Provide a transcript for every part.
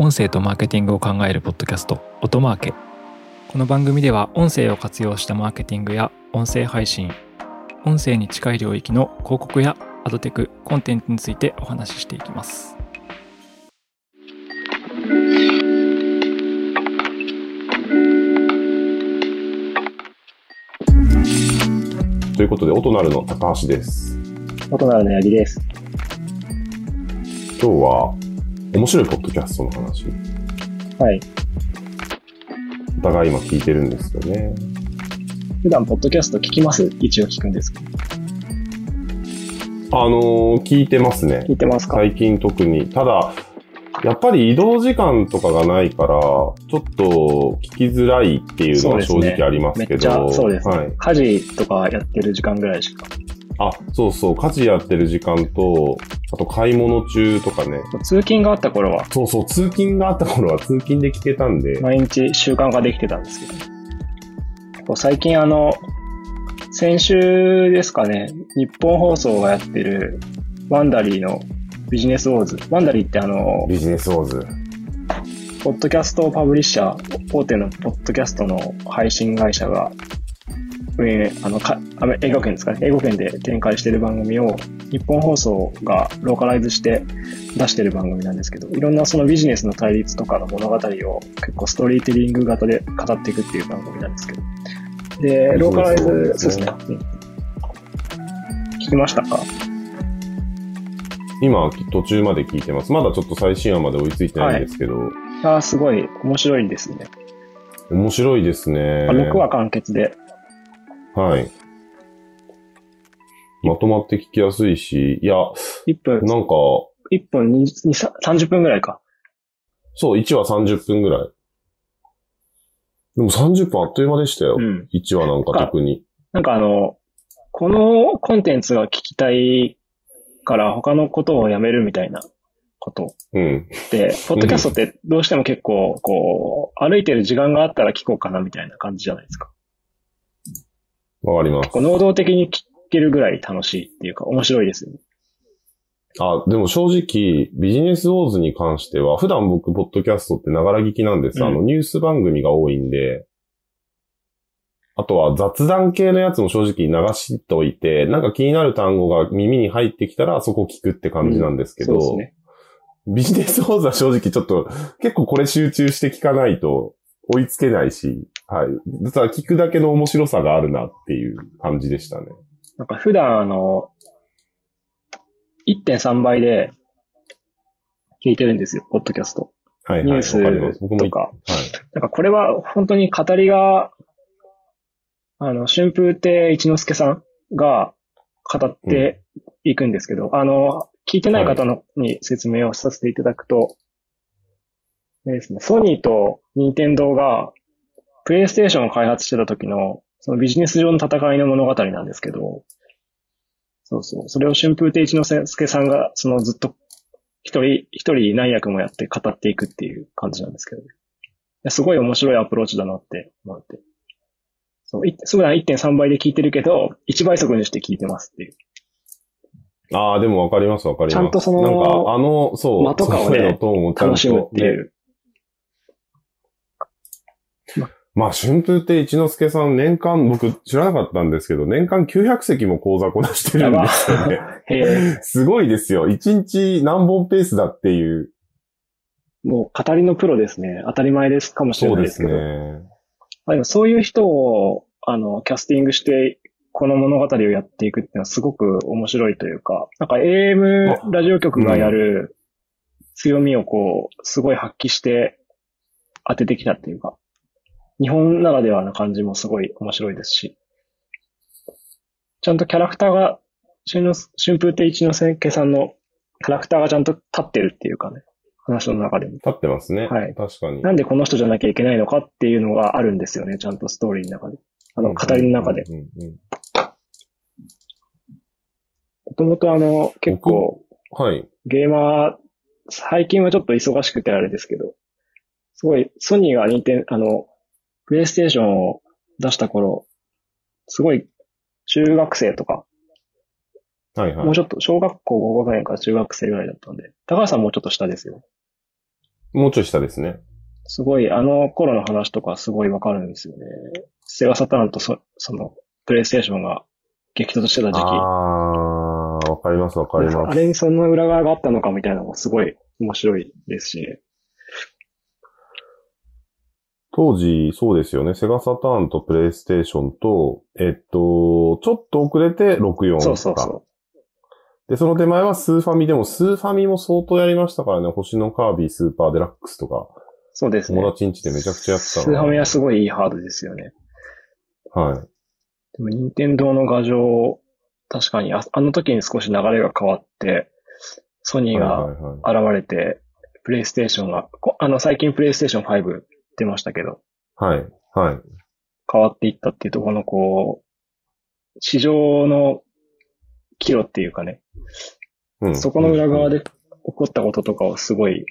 音声とマーケティングを考えるポッドキャスト音マーケこの番組では音声を活用したマーケティングや音声配信音声に近い領域の広告やアドテクコンテンツについてお話ししていきますということで、音なるの高橋です。音なるの八木です。今日は、面白いポッドキャストの話、はい。お互い今聞いてるんですよね。普段、ポッドキャスト聞きます？一応聞くんですけど。あのー聞いてますね聞。いてますか？最近特に。ただ、やっぱり移動時間とかがないから、ちょっと聞きづらいっていうのは正直ありますけど。そうです、ねはい。家事とかやってる時間ぐらいしか。あ、そうそう、家事やってる時間と、あと買い物中とかね。通勤があった頃は、そうそう、通勤があった頃は通勤で聞けたんで。毎日習慣ができてたんですけど、最近あの、先週ですかね、日本放送がやってる、ワンダリーのビジネスウォーズ。ワンダリーってあの、ビジネスウォーズ。ポッドキャストパブリッシャー、大手のポッドキャストの配信会社が、運営、あの、か、英語圏ですかね。英語圏で展開している番組を、日本放送がローカライズして出してる番組なんですけど、いろんなそのビジネスの対立とかの物語を結構ストーリーテリング型で語っていくっていう番組なんですけど。で、ローカライズ、そうですね。うん聞きましたか？今、途中まで聞いてます。まだちょっと最新話まで追いついてないんですけど、いやーすごい面白いんですね。面白いですね。6話完結で、はい。まとまって聞きやすいし、いや、1分、なんか、1分2、2 30分ぐらいか。そう、1話30分ぐらい。でも30分あっという間でしたよ。うん。1話なんか特に。なんかあの、このコンテンツが聞きたいから他のことをやめるみたいなことうん。で、ポッドキャストってどうしても結構、こう、歩いてる時間があったら聞こうかなみたいな感じじゃないですか。わかります。能動的に聞けるぐらい楽しいっていうか面白いですよね。あ、でも正直、ビジネスウォーズに関しては、普段僕、ポッドキャストってながら聞きなんです。うんあの、ニュース番組が多いんで、あとは雑談系のやつも正直流しておいて、なんか気になる単語が耳に入ってきたらそこ聞くって感じなんですけど、そうですね。ビジネスウォーズは正直ちょっと、結構これ集中して聞かないと追いつけないし、はい。実は聞くだけの面白さがあるなっていう感じでしたね。なんか普段あの、1.3倍で聞いてるんですよ、ポッドキャスト。はいはい。ニュースとか。はい。なんかこれは本当に語りが、あの、春風亭一之輔さんが語っていくんですけど、あの、聞いてない方の、に説明をさせていただくと、でですね、ソニーと任天堂が、プレイステーションを開発してた時の、そのビジネス上の戦いの物語なんですけど、そうそう。それを春風亭一之輔さんが、そのずっと一人、一人何役もやって語っていくっていう感じなんですけど、ね、いやすごい面白いアプローチだなって思って。そう、い普段1.3倍で聞いてるけど、1倍速にして聞いてますっていう。ああ、でもわかりますわかります。ちゃんとそのなんか、あの、そう、間とかをね声のトーンを楽しむっていねう。まあ、春風亭一之輔さん、年間、僕知らなかったんですけど、年間900席も講座こなしてるんですよね。へえ、すごいですよ。1日何本ペースだっていう。もう語りのプロですね。当たり前ですかもしれそうでないですけど。すね。まあでもそういう人を、あの、キャスティングして、この物語をやっていくっていうのはすごく面白いというか、なんか AM ラジオ局がやる強みをこう、すごい発揮して当ててきたっていうか、日本ならではな感じもすごい面白いですし、ちゃんとキャラクターが、春の春風亭一之輔さんのキャラクターがちゃんと立ってるっていうかね、話の中でも。立ってますね。はい確かに。なんでこの人じゃなきゃいけないのかっていうのがあるんですよね、ちゃんとストーリーの中で。あの、語りの中で。もともとあの、結構、はい。ゲーマー、最近はちょっと忙しくてあれですけど、すごい、ソニーが任天、あの、プレイステーションを出した頃、すごい、中学生とか、はいはい。もうちょっと、小学校5学年から中学生ぐらいだったんで、高橋さんもうちょっと下ですよ。もうちょい下ですね。すごい、あの頃の話とかすごいわかるんですよね。セガサターンとそその、プレイステーションが激突してた時期。ああ、わかりますわかります。あれにそんな裏側があったのかみたいなのもすごい面白いですしね。当時、そうですよね。セガサターンとプレイステーションと、えっと、ちょっと遅れて64そうそうそで、その手前はスーファミでも、スーファミも相当やりましたからね。星のカービィスーパーデラックスとか、う。そうですね。友達ん家でめちゃくちゃやってたスーファミはすごいいいハードですよね。はい。でも、任天堂の画像、確かにあ、あの時に少し流れが変わって、ソニーがはいはいはい。現れて、プレイステーションが、こあの、最近プレイステーション5出ましたけど、はい。はい。変わっていったっていうところの、こう、市場の岐路っていうかね、うんそこの裏側で起こったこととかをすごい、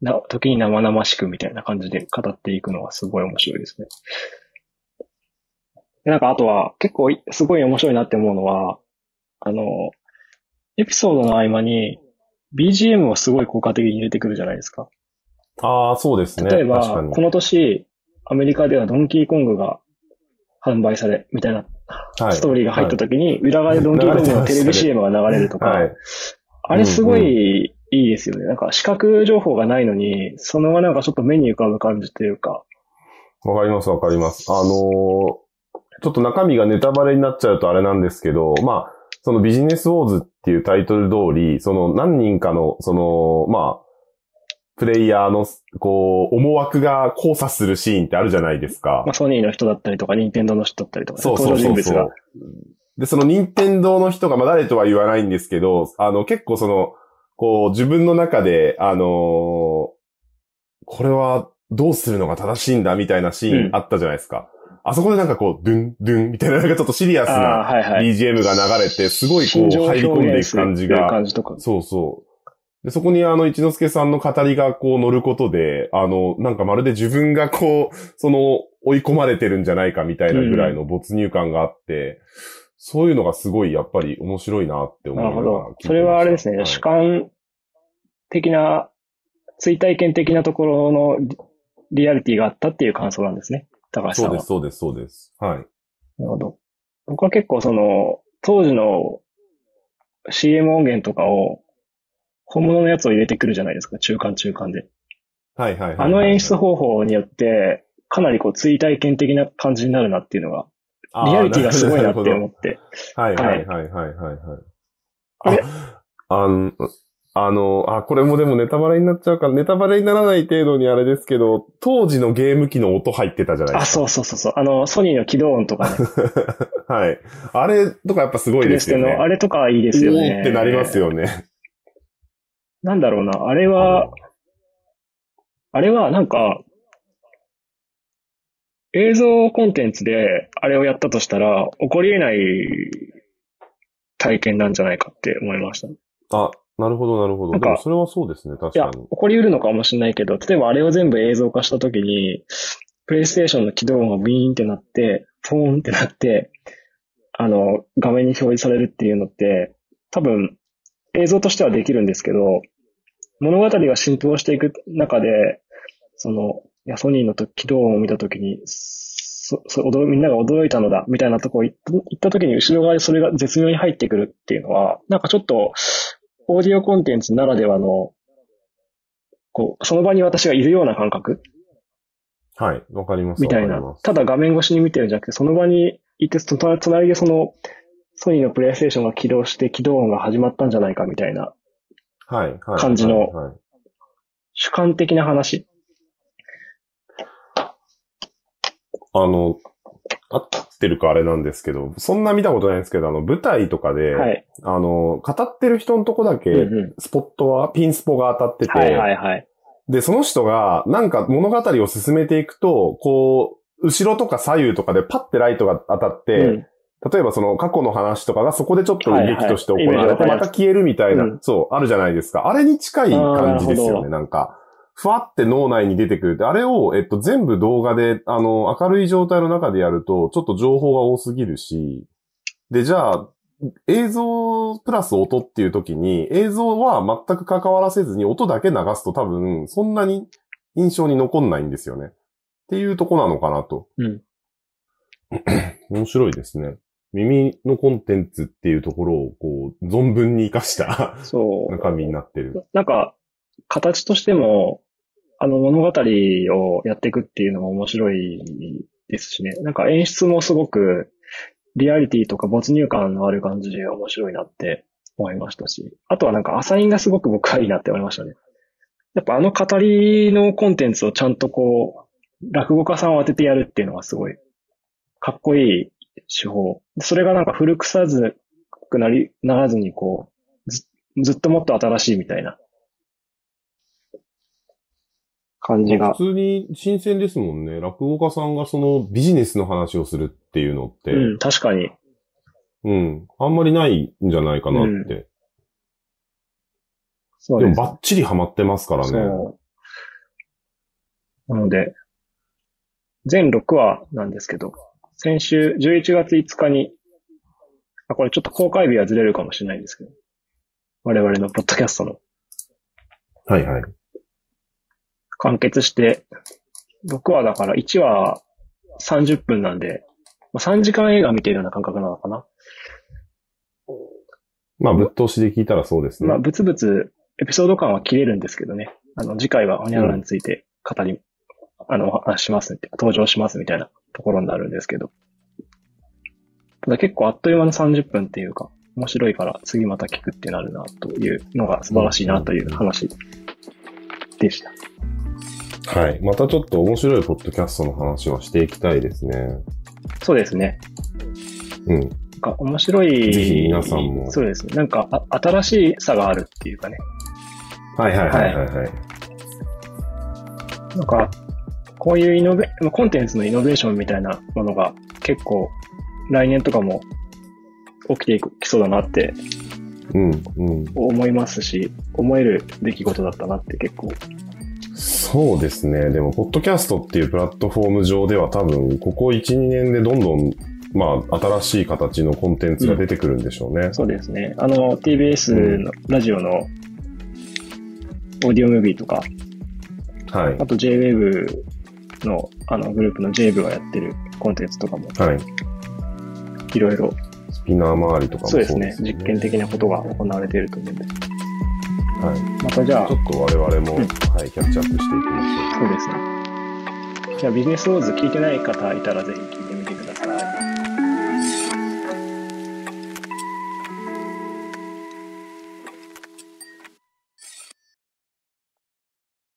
な、時に生々しくみたいな感じで語っていくのはすごい面白いですね。でなんかあとは結構いすごい面白いなって思うのは、あの、エピソードの合間に BGM をすごい効果的に入れてくるじゃないですか。ああ、そうですね。例えばこ。の年、アメリカではドンキーコングが販売され、みたいなはいストーリーが入った時に、裏側でドンキーコングの テレビ CM が流れるとか、はい。あれすごいいいですよね。なんか視覚情報がないのに、そのままなんかちょっと目に浮かぶ感じというか、わかります、わかります。あのーちょっと中身がネタバレになっちゃうとあれなんですけど、まあ、そのビジネスウォーズっていうタイトル通り、その何人かの、その、まあ、プレイヤーの、こう、思惑が交差するシーンってあるじゃないですかまあ、。ソニーの人だったりとか、ニンテンドーの人だったりとかね、そうそうそうそう。。で、その任天堂の人が、まあ誰とは言わないんですけど、あの、結構その、こう、自分の中で、あのーこれはどうするのが正しいんだみたいなシーンあったじゃないですか。あそこでなんかこう、ドゥン、ドゥンみたいな、なんかちょっとシリアスな。BGM が流れて、すごいこう、入り込んでいく感じが、感じとか。そうそう。で、そこにあの、一之輔さんの語りがこう乗ることで、あの、なんかまるで自分がこう、その、追い込まれてるんじゃないかみたいなぐらいの没入感があって、そういうのがすごいやっぱり面白いなって思うなるほど。それはあれですね、主観的な、追体験的なところのリリアリティがあったっていう感想なんですね。高橋さんは。そうです、そうです、そうです。はい。なるほど。僕は結構その、当時の CM 音源とかを、本物のやつを入れてくるじゃないですか、中間中間で。はいはいはい。あの演出方法によって、かなりこう追体験的な感じになるなっていうのが、リアリティがすごいなって思って。はいはいはいはいはいはい。あれあの、あの、あ、これもでもネタバレになっちゃうから、ネタバレにならない程度にあれですけど、当時のゲーム機の音入ってたじゃないであ、すか。そうそうそうそう。あの、ソニーの起動音とかね、はい。あれとかやっぱすごいですよね。のあれとかいいですよね。ってなりますよね。なんだろうな、あれは、あれはなんか、映像コンテンツであれをやったとしたら、起こり得ない体験なんじゃないかって思いました。いあ、なるほどなるほど。なんかそれはそうですね、確や、かに起。こり得るのかもしれないけど、例えばあれを全部映像化したときに、プレイステーションの起動音がビーンってなって、ポーンってなって、あの、画面に表示されるっていうのって、多分、映像としてはできるんですけど、物語が浸透していく中で、その、いや、ソニーのと起動音を見たときに、そ、そ、驚みんなが驚いたのだ、みたいなとこ行った行ったときに後ろ側でそれが絶妙に入ってくるっていうのは、なんかちょっと、オーディオコンテンツならではの、こう、その場に私がいるような感覚はい、わかります。みたいなただ画面越しに見てるんじゃなくて、その場にいて、隣でその、ソニーのプレイステーションが起動して起動音が始まったんじゃないかみたいな。感じのはいはい主観的な話。あの、合ってるかあれなんですけど、そんな見たことないんですけど、あの、舞台とかで、はい。あの、語ってる人のとこだけ、うんうんスポットは、ピンスポが当たってて、はいはいはい。で、その人が、なんか物語を進めていくと、こう、後ろとか左右とかでパッてライトが当たって、うん例えばその過去の話とかがそこでちょっと劇として行われて、また消えるみたいな、うんそう、あるじゃないですか。あれに近い感じですよね、なんか。ふわって脳内に出てくるって、あれを、えっと、全部動画で、あの、明るい状態の中でやると、ちょっと情報が多すぎるし、で、じゃあ、映像プラス音っていう時に、映像は全く関わらせずに音だけ流すと多分、そんなに印象に残んないんですよね。っていうとこなのかなと。うん。面白いですね。耳のコンテンツっていうところを、こう、存分に活かしたそう。中身になってる。なんか、形としても、あの物語をやっていくっていうのも面白いですしね。なんか演出もすごく、リアリティとか没入感のある感じで面白いなって思いましたし。あとはなんかアサインがすごく僕はいいなって思いましたね。やっぱあの語りのコンテンツをちゃんとこう、落語家さんを当ててやるっていうのがすごい、かっこいい手法。それがなんか古臭ずくなり、ならずにこう、ずずっともっと新しいみたいな感じが。普通に新鮮ですもんね。落語家さんがそのビジネスの話をするっていうのって、うん、確かに。うん。あんまりないんじゃないかなって。そうです。でもバッチリハマってますからね。そう。なので、全6話なんですけど、先週11月5日に、あ、これちょっと公開日はずれるかもしれないんですけど、我々のポッドキャストのはいはい。完結して、6話だから1話30分なんで、まあ3時間映画見てるような感覚なのかな。ままあ、ぶっ通しで聞いたらそうですね。まあ、ぶつぶつ、エピソード感は切れるんですけどね。あの、次回はホニャララについて語り、あの、お話ししますって、登場しますみたいなところになるんですけど。ただ結構あっという間の30分っていうか、面白いから次また聞くってなるなというのが素晴らしいなという話でした。はい。またちょっと面白いポッドキャストの話はしていきたいですね。そうですね。うん。なんか面白い。ぜひ皆さんもそうですね。なんかあ新しさがあるっていうかね。はいはいはいはいはい。なんか、こういうイノベ、まあコンテンツのイノベーションみたいなものが結構来年とかも起きていきそうだなってうん、うん。思いますし、思える出来事だったなって結構。そうですね。でも、ポッドキャストっていうプラットフォーム上では多分、ここ1、2年でどんどん、まあ、新しい形のコンテンツが出てくるんでしょうね。そうですね。あの、TBS のラジオのオーディオムービーとか、はい。あと JWAVE のあのグループの JWAVE がやってるコンテンツとかもはい。いろいろ、スピナー周りとかもそうですね。実験的なことが行われていると思うんで。はい。またじゃあちょ、っと我々も、うんはい、キャッチアップしていきましょう。そうですね。じゃあビジネスウォーズ聞いてない方いたらぜひ聞いて